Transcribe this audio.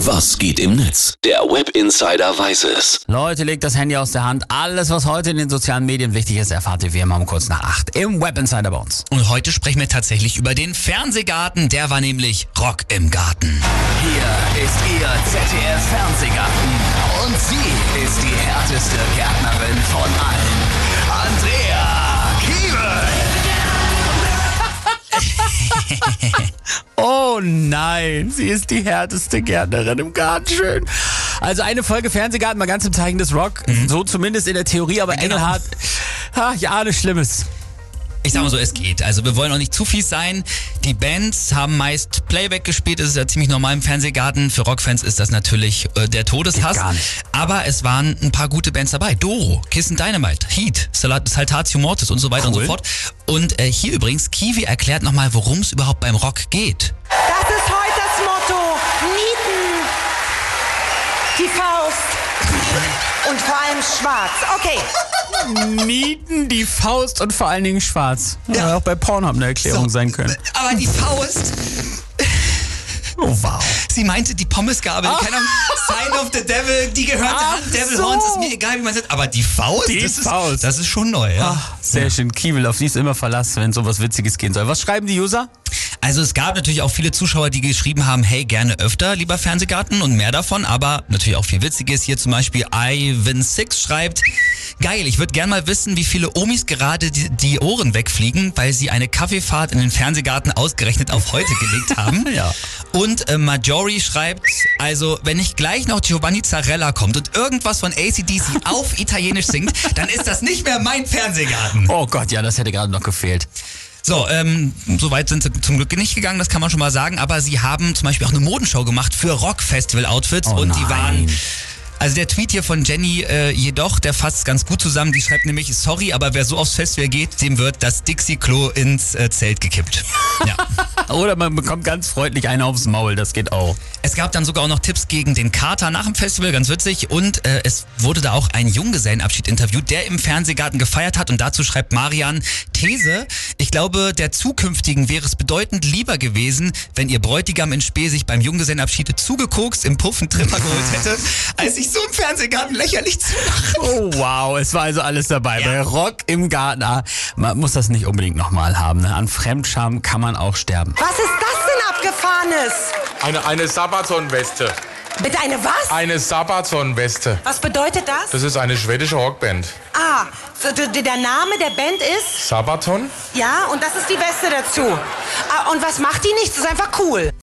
Was geht im Netz? Der Web Insider weiß es. Leute, legt das Handy aus der Hand. Alles, was heute in den sozialen Medien wichtig ist, erfahrt ihr wie immer um kurz nach acht im Web Insider bei uns. Und heute sprechen wir tatsächlich über den Fernsehgarten. Der war nämlich Rock im Garten. Hier ist Ihr ZDF Fernsehgarten. Und sie ist die härteste Gärtnerin von allen. Oh nein, sie ist die härteste Gärtnerin im Garten. Schön. Also eine Folge Fernsehgarten, mal ganz im Zeichen des Rock. So zumindest in der Theorie, aber Genau. Engelhardt, ha, ich ahne Schlimmes. Ich sag mal so, es geht. Also wir wollen auch nicht zu fies sein. Die Bands haben meist Playback gespielt. Das ist ja ziemlich normal im Fernsehgarten. Für Rockfans ist das natürlich äh, der Todeshass. Geht gar nicht. Aber es waren ein paar gute Bands dabei. Doro, Kissen Dynamite, Heat, Salat- Saltatio Mortis und so weiter und Cool. so fort. Und äh, hier übrigens, Kiwi erklärt nochmal, worum es überhaupt beim Rock geht. Das ist heute das Motto. Nieten. Die Faust. Und vor allem schwarz. Okay. Nieten, die Faust und vor allen Dingen schwarz. Ja, auch bei Pornhub eine Erklärung So. sein können. Aber die Faust, Oh wow. sie meinte die Pommesgabel, keine Ahnung, Sign of the Devil, die gehört Ach an Devil so. Horns, ist mir egal, wie man sagt. Aber die Faust, Die das, Faust. Ist, das ist schon neu, ja. Ach, sehr schön. Kiewel, auf die ist immer Verlass, wenn sowas Witziges gehen soll. Was schreiben die User? Also es gab natürlich auch viele Zuschauer, die geschrieben haben, hey, gerne öfter, lieber Fernsehgarten und mehr davon, aber natürlich auch viel Witziges. Hier zum Beispiel Ivan Six schreibt, geil, ich würde gern mal wissen, wie viele Omis gerade die, die Ohren wegfliegen, weil sie eine Kaffeefahrt in den Fernsehgarten ausgerechnet auf heute gelegt haben. Ja. Und äh, Majori schreibt, also wenn nicht gleich noch Giovanni Zarella kommt und irgendwas von ACDC auf Italienisch singt, dann ist das nicht mehr mein Fernsehgarten. Oh Gott, ja, das hätte gerade noch gefehlt. So, ähm, so weit sind sie zum Glück nicht gegangen, das kann man schon mal sagen. Aber sie haben zum Beispiel auch eine Modenshow gemacht für Rock-Festival-Outfits Oh und die waren. Also der Tweet hier von Jenny äh, jedoch, der fasst ganz gut zusammen. Die schreibt nämlich, sorry, aber wer so aufs Festival geht, dem wird das Dixie-Klo ins äh, Zelt gekippt. Ja. Oder man bekommt ganz freundlich einen aufs Maul, das geht auch. Es gab dann sogar auch noch Tipps gegen den Kater nach dem Festival, ganz witzig. Und äh, es wurde da auch ein Junggesellenabschied interviewt, der im Fernsehgarten gefeiert hat. Und dazu schreibt Marian These, ich glaube, der zukünftigen wäre es bedeutend lieber gewesen, wenn ihr Bräutigam in Spee sich beim Junggesellenabschied zugekokst im Puffen Trimmer geholt hätte, als sich so im Fernsehgarten lächerlich zu machen. Oh wow, es war also alles dabei. Ja. Bei Rock im Garten. Man muss das nicht unbedingt nochmal haben. Ne? An Fremdscham kann man auch sterben. Was ist das denn abgefahrenes? Eine, eine Sabaton-Weste. Bitte eine was? Eine Sabaton-Weste. Was bedeutet das? Das ist eine schwedische Rockband. Ah, der Name der Band ist? Sabaton? Ja, und das ist die Weste dazu. Ah, und was macht die nicht? Das ist einfach cool.